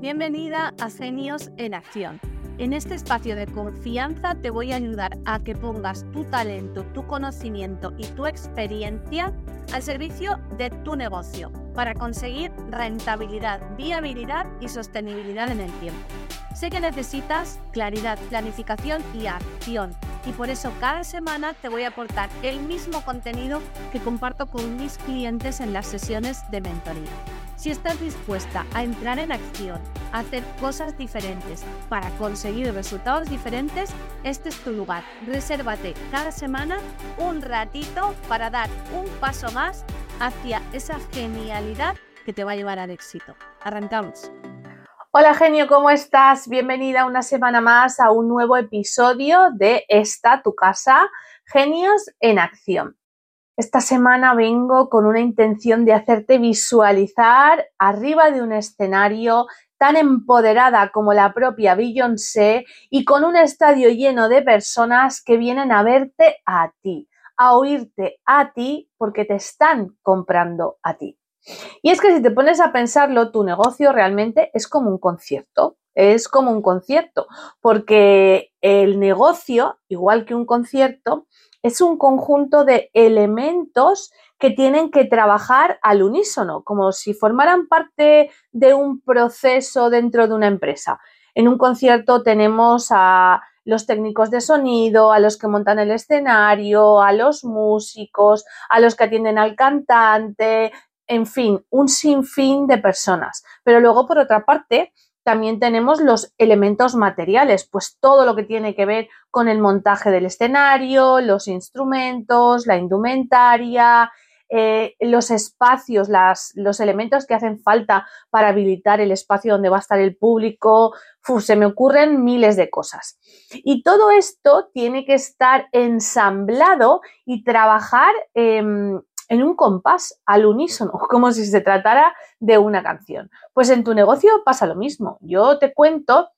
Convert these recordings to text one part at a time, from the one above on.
Bienvenida a Genios en Acción. En este espacio de confianza te voy a ayudar a que pongas tu talento, tu conocimiento y tu experiencia al servicio de tu negocio para conseguir rentabilidad, viabilidad y sostenibilidad en el tiempo. Sé que necesitas claridad, planificación y acción y por eso cada semana te voy a aportar el mismo contenido que comparto con mis clientes en las sesiones de mentoría. Si estás dispuesta a entrar en acción, a hacer cosas diferentes para conseguir resultados diferentes, este es tu lugar. Resérvate cada semana un ratito para dar un paso más hacia esa genialidad que te va a llevar al éxito. Arrancamos. Hola genio, ¿cómo estás? Bienvenida una semana más a un nuevo episodio de Esta, tu casa, Genios en Acción. Esta semana vengo con una intención de hacerte visualizar arriba de un escenario tan empoderada como la propia Beyoncé y con un estadio lleno de personas que vienen a verte a ti, a oírte a ti porque te están comprando a ti. Y es que si te pones a pensarlo, tu negocio realmente es como un concierto, es como un concierto, porque el negocio, igual que un concierto, es un conjunto de elementos que tienen que trabajar al unísono, como si formaran parte de un proceso dentro de una empresa. En un concierto tenemos a los técnicos de sonido, a los que montan el escenario, a los músicos, a los que atienden al cantante, en fin, un sinfín de personas. Pero luego, por otra parte, también tenemos los elementos materiales, pues todo lo que tiene que ver con el montaje del escenario, los instrumentos, la indumentaria, eh, los espacios, los elementos que hacen falta para habilitar el espacio donde va a estar el público. se me ocurren miles de cosas. Y todo esto tiene que estar ensamblado y trabajar em, en un compás al unísono, como si se tratara de una canción. Pues en tu negocio pasa lo mismo. Yo te cuento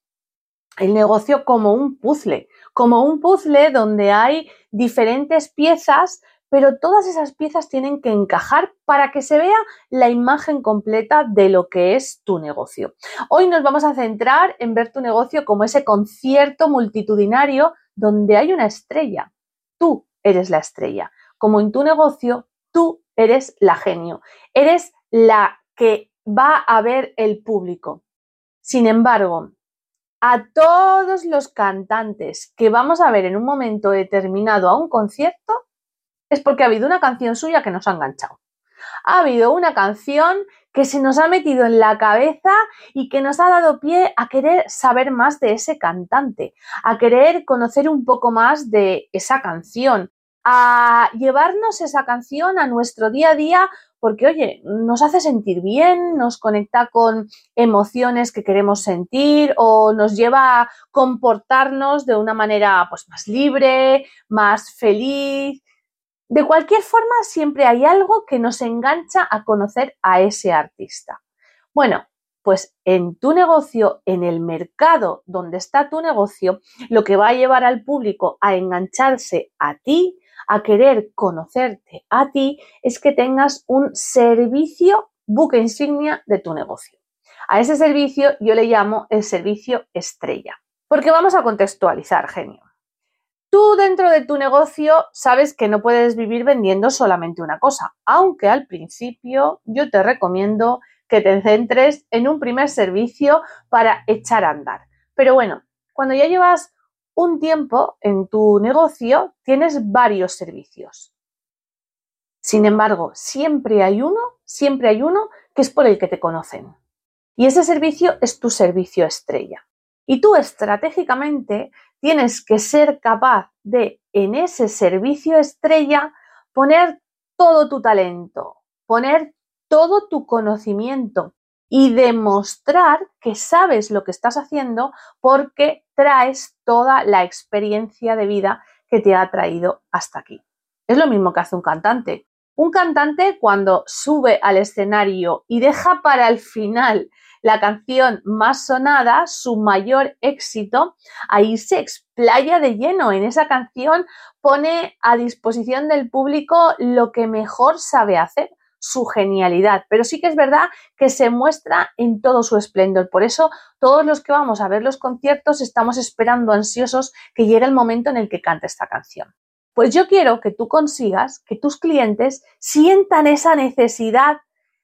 el negocio como un puzzle, como un puzzle donde hay diferentes piezas, pero todas esas piezas tienen que encajar para que se vea la imagen completa de lo que es tu negocio. Hoy nos vamos a centrar en ver tu negocio como ese concierto multitudinario donde hay una estrella. Tú eres la estrella. Como en tu negocio, Tú eres la genio, eres la que va a ver el público. Sin embargo, a todos los cantantes que vamos a ver en un momento determinado a un concierto, es porque ha habido una canción suya que nos ha enganchado. Ha habido una canción que se nos ha metido en la cabeza y que nos ha dado pie a querer saber más de ese cantante, a querer conocer un poco más de esa canción, a llevarnos esa canción a nuestro día a día porque, oye, nos hace sentir bien, nos conecta con emociones que queremos sentir o nos lleva a comportarnos de una manera pues, más libre, más feliz. De cualquier forma, siempre hay algo que nos engancha a conocer a ese artista. Bueno, pues en tu negocio, en el mercado donde está tu negocio, lo que va a llevar al público a engancharse a ti a querer conocerte a ti es que tengas un servicio buque insignia de tu negocio. A ese servicio yo le llamo el servicio estrella. Porque vamos a contextualizar, genio. Tú dentro de tu negocio sabes que no puedes vivir vendiendo solamente una cosa, aunque al principio yo te recomiendo que te centres en un primer servicio para echar a andar. Pero bueno, cuando ya llevas un tiempo en tu negocio tienes varios servicios. Sin embargo, siempre hay uno, siempre hay uno que es por el que te conocen. Y ese servicio es tu servicio estrella. Y tú estratégicamente tienes que ser capaz de, en ese servicio estrella, poner todo tu talento, poner todo tu conocimiento, y demostrar que sabes lo que estás haciendo porque traes toda la experiencia de vida que te ha traído hasta aquí. Es lo mismo que hace un cantante. Un cantante cuando sube al escenario y deja para el final la canción más sonada, su mayor éxito, ahí se explaya de lleno. En esa canción pone a disposición del público lo que mejor sabe hacer, su genialidad, pero sí que es verdad que se muestra en todo su esplendor. Por eso todos los que vamos a ver los conciertos estamos esperando ansiosos que llegue el momento en el que cante esta canción. Pues yo quiero que tú consigas que tus clientes sientan esa necesidad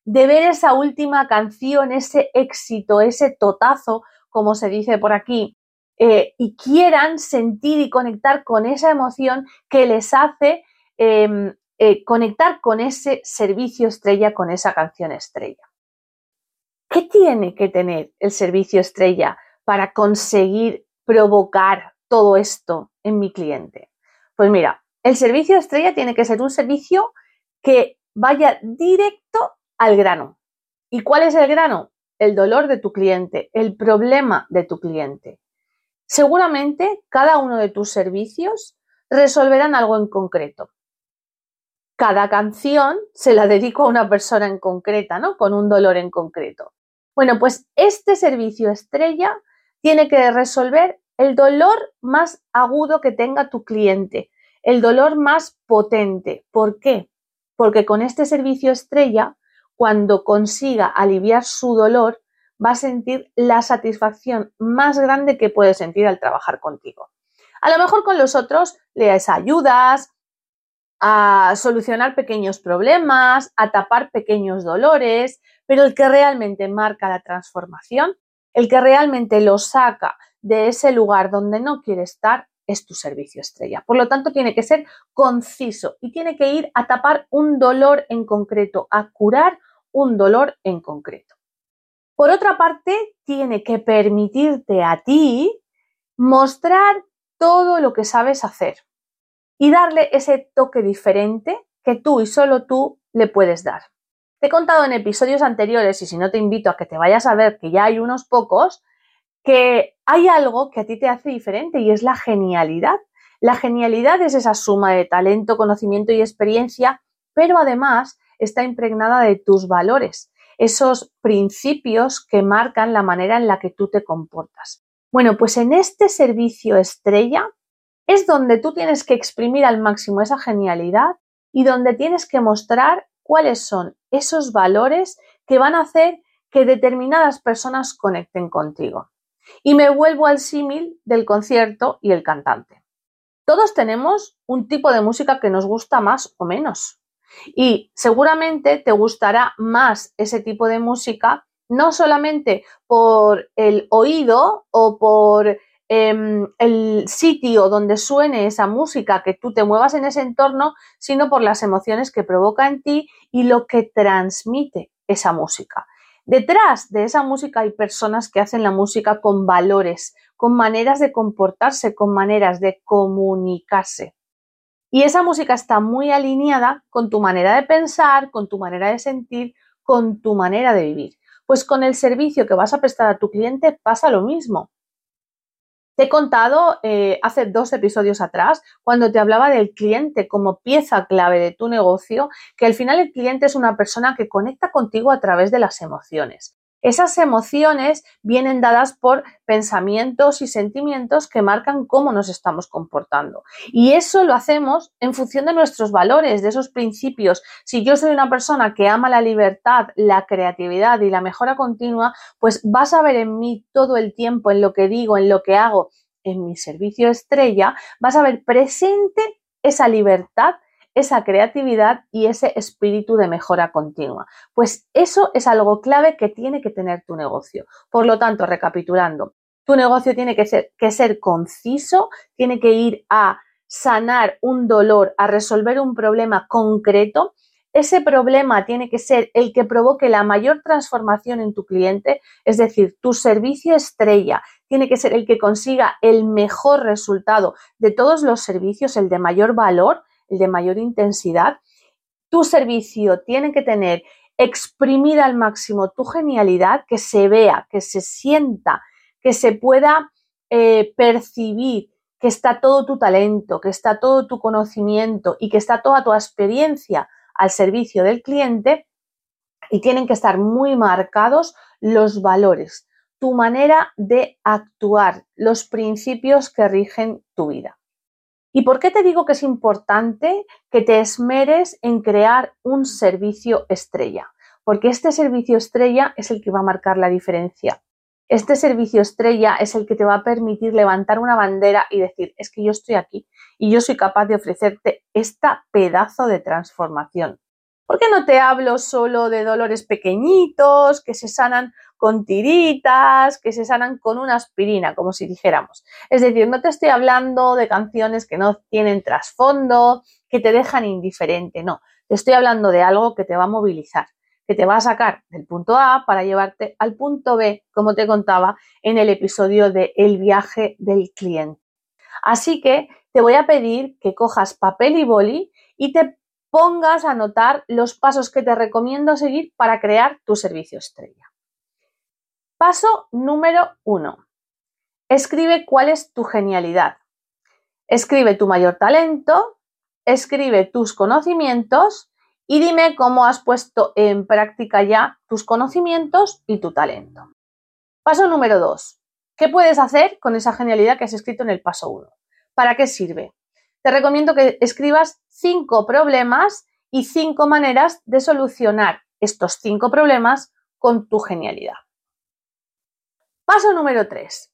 de ver esa última canción, ese éxito, ese totazo, como se dice por aquí, eh, y quieran sentir y conectar con esa emoción que les hace em, eh, conectar con ese servicio estrella, con esa canción estrella. ¿Qué tiene que tener el servicio estrella para conseguir provocar todo esto en mi cliente? Pues mira, el servicio estrella tiene que ser un servicio que vaya directo al grano. ¿Y cuál es el grano? El dolor de tu cliente, el problema de tu cliente. Seguramente cada uno de tus servicios resolverán algo en concreto. Cada canción se la dedico a una persona en concreta, ¿no? Con un dolor en concreto. Bueno, pues este servicio estrella tiene que resolver el dolor más agudo que tenga tu cliente, el dolor más potente. ¿Por qué? Porque con este servicio estrella, cuando consiga aliviar su dolor, va a sentir la satisfacción más grande que puede sentir al trabajar contigo. A lo mejor con los otros les ayudas a solucionar pequeños problemas, a tapar pequeños dolores, pero el que realmente marca la transformación, el que realmente lo saca de ese lugar donde no quiere estar, es tu servicio estrella. Por lo tanto, tiene que ser conciso y tiene que ir a tapar un dolor en concreto, a curar un dolor en concreto. Por otra parte, tiene que permitirte a ti mostrar todo lo que sabes hacer y darle ese toque diferente que tú y solo tú le puedes dar. Te he contado en episodios anteriores, y si no te invito a que te vayas a ver, que ya hay unos pocos, que hay algo que a ti te hace diferente y es la genialidad. La genialidad es esa suma de talento, conocimiento y experiencia, pero además está impregnada de tus valores, esos principios que marcan la manera en la que tú te comportas. Bueno, pues en este servicio estrella es donde tú tienes que exprimir al máximo esa genialidad y donde tienes que mostrar cuáles son esos valores que van a hacer que determinadas personas conecten contigo. Y me vuelvo al símil del concierto y el cantante. Todos tenemos un tipo de música que nos gusta más o menos. Y seguramente te gustará más ese tipo de música, no solamente por el oído o por em, el sitio donde suene esa música, que tú te muevas en ese entorno, sino por las emociones que provoca en ti y lo que transmite esa música. Detrás de esa música hay personas que hacen la música con valores, con maneras de comportarse, con maneras de comunicarse. Y esa música está muy alineada con tu manera de pensar, con tu manera de sentir, con tu manera de vivir. Pues con el servicio que vas a prestar a tu cliente pasa lo mismo. Te he contado eh, hace dos episodios atrás, cuando te hablaba del cliente como pieza clave de tu negocio, que al final el cliente es una persona que conecta contigo a través de las emociones. Esas emociones vienen dadas por pensamientos y sentimientos que marcan cómo nos estamos comportando. Y eso lo hacemos en función de nuestros valores, de esos principios. Si yo soy una persona que ama la libertad, la creatividad y la mejora continua, pues vas a ver en mí todo el tiempo, en lo que digo, en lo que hago, en mi servicio estrella, vas a ver presente esa libertad esa creatividad y ese espíritu de mejora continua. Pues eso es algo clave que tiene que tener tu negocio. Por lo tanto, recapitulando, tu negocio tiene que ser, que ser conciso, tiene que ir a sanar un dolor, a resolver un problema concreto. Ese problema tiene que ser el que provoque la mayor transformación en tu cliente, es decir, tu servicio estrella tiene que ser el que consiga el mejor resultado de todos los servicios, el de mayor valor, el de mayor intensidad. Tu servicio tiene que tener exprimida al máximo tu genialidad, que se vea, que se sienta, que se pueda eh, percibir que está todo tu talento, que está todo tu conocimiento y que está toda tu experiencia al servicio del cliente y tienen que estar muy marcados los valores, tu manera de actuar, los principios que rigen tu vida. ¿Y por qué te digo que es importante que te esmeres en crear un servicio estrella? Porque este servicio estrella es el que va a marcar la diferencia. Este servicio estrella es el que te va a permitir levantar una bandera y decir, es que yo estoy aquí y yo soy capaz de ofrecerte esta pedazo de transformación. ¿Por qué no te hablo solo de dolores pequeñitos que se sanan con tiritas, que se sanan con una aspirina, como si dijéramos? Es decir, no te estoy hablando de canciones que no tienen trasfondo, que te dejan indiferente, no. Te estoy hablando de algo que te va a movilizar, que te va a sacar del punto A para llevarte al punto B, como te contaba en el episodio de El viaje del cliente. Así que te voy a pedir que cojas papel y boli y te pongas a anotar los pasos que te recomiendo seguir para crear tu servicio estrella. Paso número uno. Escribe cuál es tu genialidad. Escribe tu mayor talento, escribe tus conocimientos y dime cómo has puesto en práctica ya tus conocimientos y tu talento. Paso número 2. ¿Qué puedes hacer con esa genialidad que has escrito en el paso 1? ¿Para qué sirve? Te recomiendo que escribas cinco problemas y cinco maneras de solucionar estos cinco problemas con tu genialidad. Paso número 3.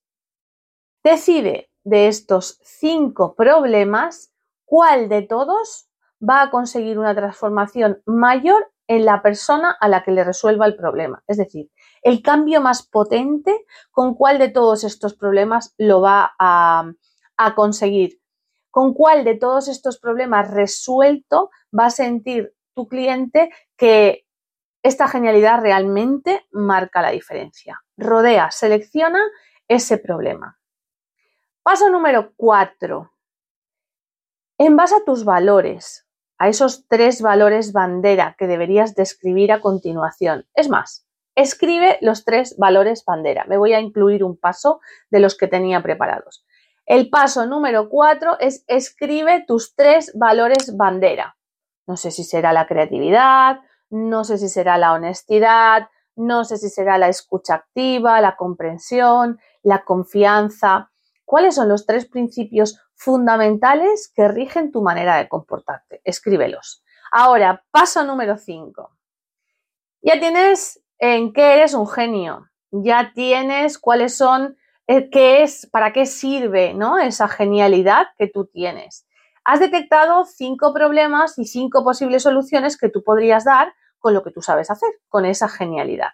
Decide de estos cinco problemas cuál de todos va a conseguir una transformación mayor en la persona a la que le resuelva el problema. Es decir, el cambio más potente con cuál de todos estos problemas lo va a, conseguir. Con cuál de todos estos problemas resuelto va a sentir tu cliente que esta genialidad realmente marca la diferencia. Rodea, selecciona ese problema. Paso número cuatro. En base a tus valores, a esos tres valores bandera que deberías describir a continuación. Es más, escribe los tres valores bandera. Me voy a incluir un paso de los que tenía preparados. El paso número cuatro es escribe tus tres valores bandera. No sé si será la creatividad, no sé si será la honestidad, no sé si será la escucha activa, la comprensión, la confianza. ¿Cuáles son los tres principios fundamentales que rigen tu manera de comportarte. Escríbelos. Ahora, paso número 5. Ya tienes en qué eres un genio. Ya tienes cuáles son, qué es, para qué sirve ¿no? esa genialidad que tú tienes. Has detectado cinco problemas y cinco posibles soluciones que tú podrías dar con lo que tú sabes hacer, con esa genialidad.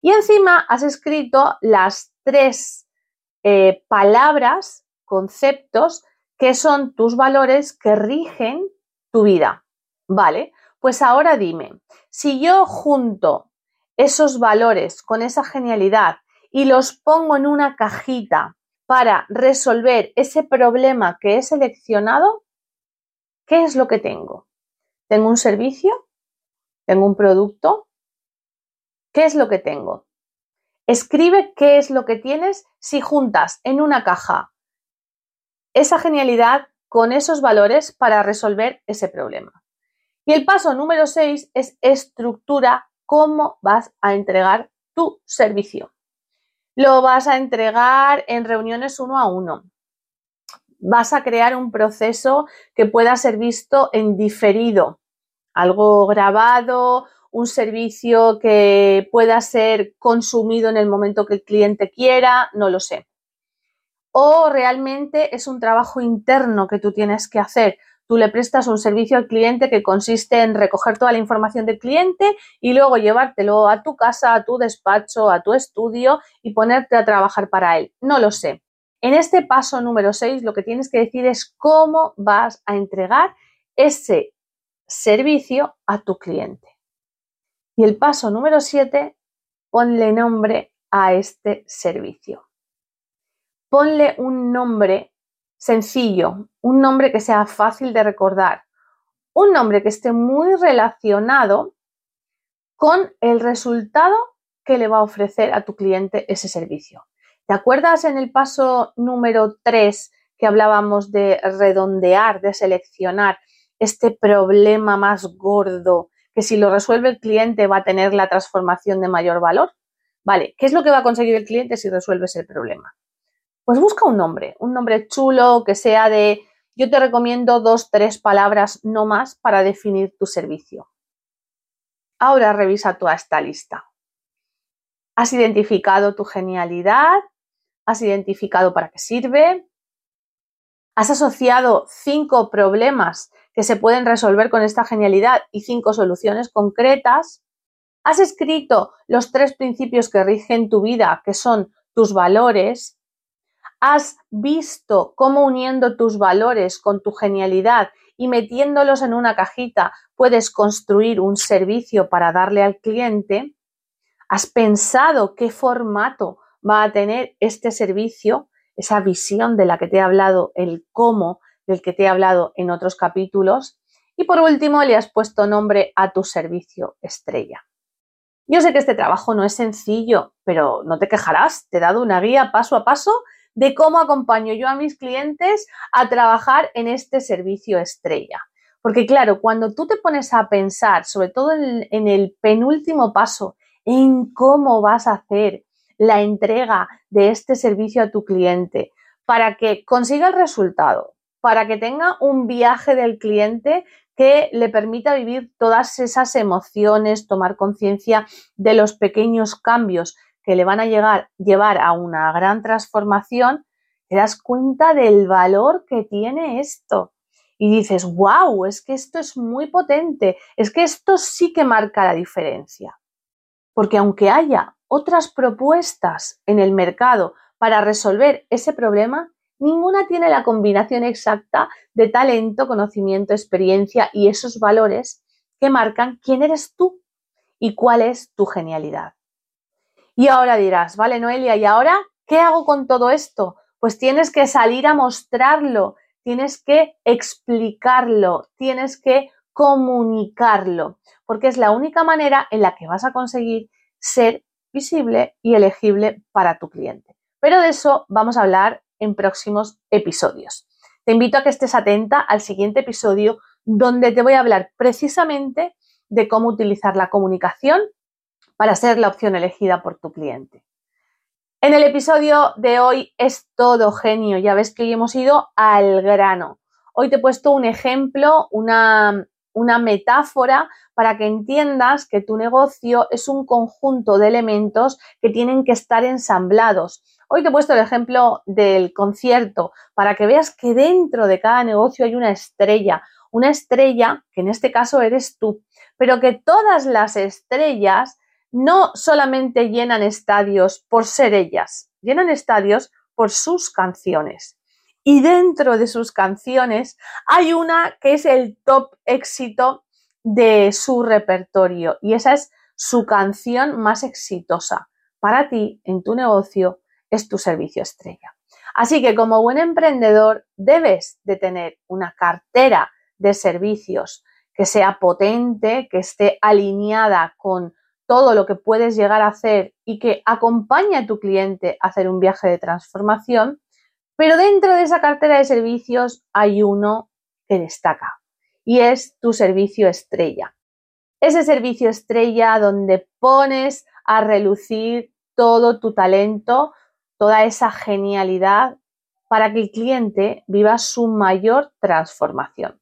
Y encima has escrito las tres eh, palabras, conceptos ¿Qué son tus valores que rigen tu vida? ¿Vale? Pues ahora dime, si yo junto esos valores con esa genialidad y los pongo en una cajita para resolver ese problema que he seleccionado, ¿qué es lo que tengo? ¿Tengo un servicio? ¿Tengo un producto? ¿Qué es lo que tengo? Escribe qué es lo que tienes si juntas en una caja esa genialidad con esos valores para resolver ese problema. Y el paso número 6 es estructura cómo vas a entregar tu servicio. Lo vas a entregar en reuniones uno a uno. Vas a crear un proceso que pueda ser visto en diferido, algo grabado, un servicio que pueda ser consumido en el momento que el cliente quiera, no lo sé o realmente es un trabajo interno que tú tienes que hacer. Tú le prestas un servicio al cliente que consiste en recoger toda la información del cliente y luego llevártelo a tu casa, a tu despacho, a tu estudio y ponerte a trabajar para él. No lo sé. En este paso número 6 lo que tienes que decir es cómo vas a entregar ese servicio a tu cliente. Y el paso número 7, ponle nombre a este servicio ponle un nombre sencillo, un nombre que sea fácil de recordar, un nombre que esté muy relacionado con el resultado que le va a ofrecer a tu cliente ese servicio. ¿Te acuerdas en el paso número 3 que hablábamos de redondear, de seleccionar este problema más gordo que si lo resuelve el cliente va a tener la transformación de mayor valor? Vale, ¿qué es lo que va a conseguir el cliente si resuelves el problema? Pues busca un nombre, un nombre chulo que sea de, yo te recomiendo dos, tres palabras no más para definir tu servicio. Ahora revisa toda esta lista. ¿Has identificado tu genialidad? ¿Has identificado para qué sirve? ¿Has asociado cinco problemas que se pueden resolver con esta genialidad y cinco soluciones concretas? ¿Has escrito los tres principios que rigen tu vida, que son tus valores? ¿Has visto cómo uniendo tus valores con tu genialidad y metiéndolos en una cajita puedes construir un servicio para darle al cliente? ¿Has pensado qué formato va a tener este servicio? Esa visión de la que te he hablado, el cómo del que te he hablado en otros capítulos. Y por último, le has puesto nombre a tu servicio estrella. Yo sé que este trabajo no es sencillo, pero no te quejarás, te he dado una guía paso a paso de cómo acompaño yo a mis clientes a trabajar en este servicio estrella. Porque claro, cuando tú te pones a pensar, sobre todo en, el penúltimo paso, en cómo vas a hacer la entrega de este servicio a tu cliente para que consiga el resultado, para que tenga un viaje del cliente que le permita vivir todas esas emociones, tomar conciencia de los pequeños cambios que le van a llegar, llevar a una gran transformación, te das cuenta del valor que tiene esto. Y dices, wow, es que esto es muy potente, es que esto sí que marca la diferencia. Porque aunque haya otras propuestas en el mercado para resolver ese problema, ninguna tiene la combinación exacta de talento, conocimiento, experiencia y esos valores que marcan quién eres tú y cuál es tu genialidad. Y ahora dirás, vale, Noelia, ¿y ahora qué hago con todo esto? Pues tienes que salir a mostrarlo, tienes que explicarlo, tienes que comunicarlo, porque es la única manera en la que vas a conseguir ser visible y elegible para tu cliente. Pero de eso vamos a hablar en próximos episodios. Te invito a que estés atenta al siguiente episodio donde te voy a hablar precisamente de cómo utilizar la comunicación para ser la opción elegida por tu cliente. En el episodio de hoy es todo genio, ya ves que hoy hemos ido al grano. Hoy te he puesto un ejemplo, una, una metáfora para que entiendas que tu negocio es un conjunto de elementos que tienen que estar ensamblados. Hoy te he puesto el ejemplo del concierto para que veas que dentro de cada negocio hay una estrella, una estrella que en este caso eres tú, pero que todas las estrellas no solamente llenan estadios por ser ellas, llenan estadios por sus canciones. Y dentro de sus canciones hay una que es el top éxito de su repertorio y esa es su canción más exitosa. Para ti, en tu negocio, es tu servicio estrella. Así que como buen emprendedor debes de tener una cartera de servicios que sea potente, que esté alineada con todo lo que puedes llegar a hacer y que acompañe a tu cliente a hacer un viaje de transformación, pero dentro de esa cartera de servicios hay uno que destaca y es tu servicio estrella. Ese servicio estrella donde pones a relucir todo tu talento, toda esa genialidad para que el cliente viva su mayor transformación.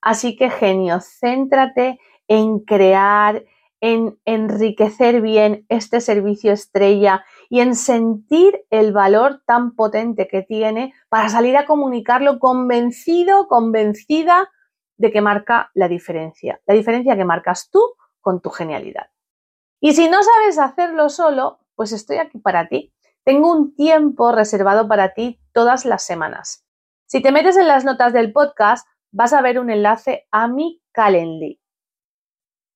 Así que genio, céntrate en crear, en enriquecer bien este servicio estrella y en sentir el valor tan potente que tiene para salir a comunicarlo convencido, convencida de que marca la diferencia, la diferencia que marcas tú con tu genialidad. Y si no sabes hacerlo solo, pues estoy aquí para ti. Tengo un tiempo reservado para ti todas las semanas. Si te metes en las notas del podcast, vas a ver un enlace a mi Calendly.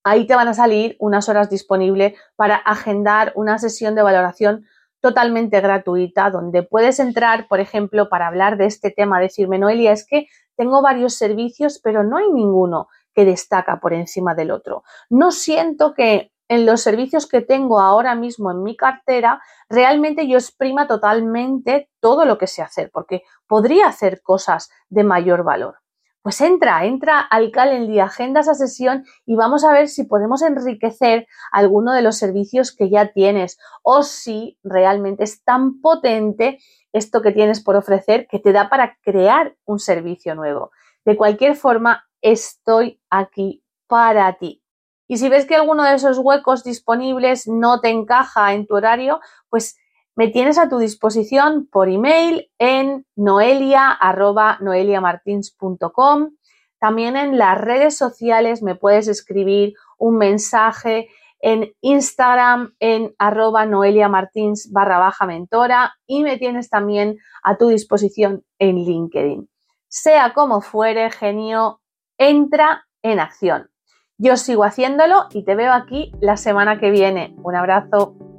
Ahí te van a salir unas horas disponibles para agendar una sesión de valoración totalmente gratuita donde puedes entrar, por ejemplo, para hablar de este tema, decirme, Noelia, es que tengo varios servicios, pero no hay ninguno que destaca por encima del otro. No siento que en los servicios que tengo ahora mismo en mi cartera, realmente yo exprima totalmente todo lo que sé hacer, porque podría hacer cosas de mayor valor. Pues entra, entra al Calendly, agenda esa sesión y vamos a ver si podemos enriquecer alguno de los servicios que ya tienes o si realmente es tan potente esto que tienes por ofrecer que te da para crear un servicio nuevo. De cualquier forma, estoy aquí para ti. Y si ves que alguno de esos huecos disponibles no te encaja en tu horario, pues me tienes a tu disposición por email en noelia.noeliamartins.com. También en las redes sociales me puedes escribir un mensaje en Instagram en arroba noeliamartins barra baja mentora y me tienes también a tu disposición en LinkedIn. Sea como fuere, genio, entra en acción. Yo sigo haciéndolo y te veo aquí la semana que viene. Un abrazo.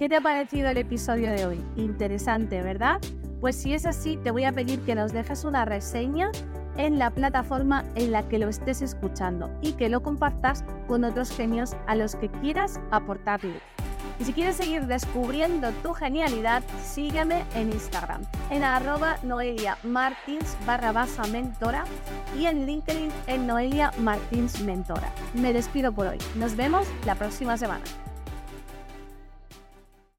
¿Qué te ha parecido el episodio de hoy? Interesante, ¿verdad? Pues si es así, te voy a pedir que nos dejes una reseña en la plataforma en la que lo estés escuchando y que lo compartas con otros genios a los que quieras aportarle. Y si quieres seguir descubriendo tu genialidad, sígueme en Instagram, en arroba Noelia Martins barra baja mentora y en LinkedIn en Noelia Martins Mentora. Me despido por hoy. Nos vemos la próxima semana.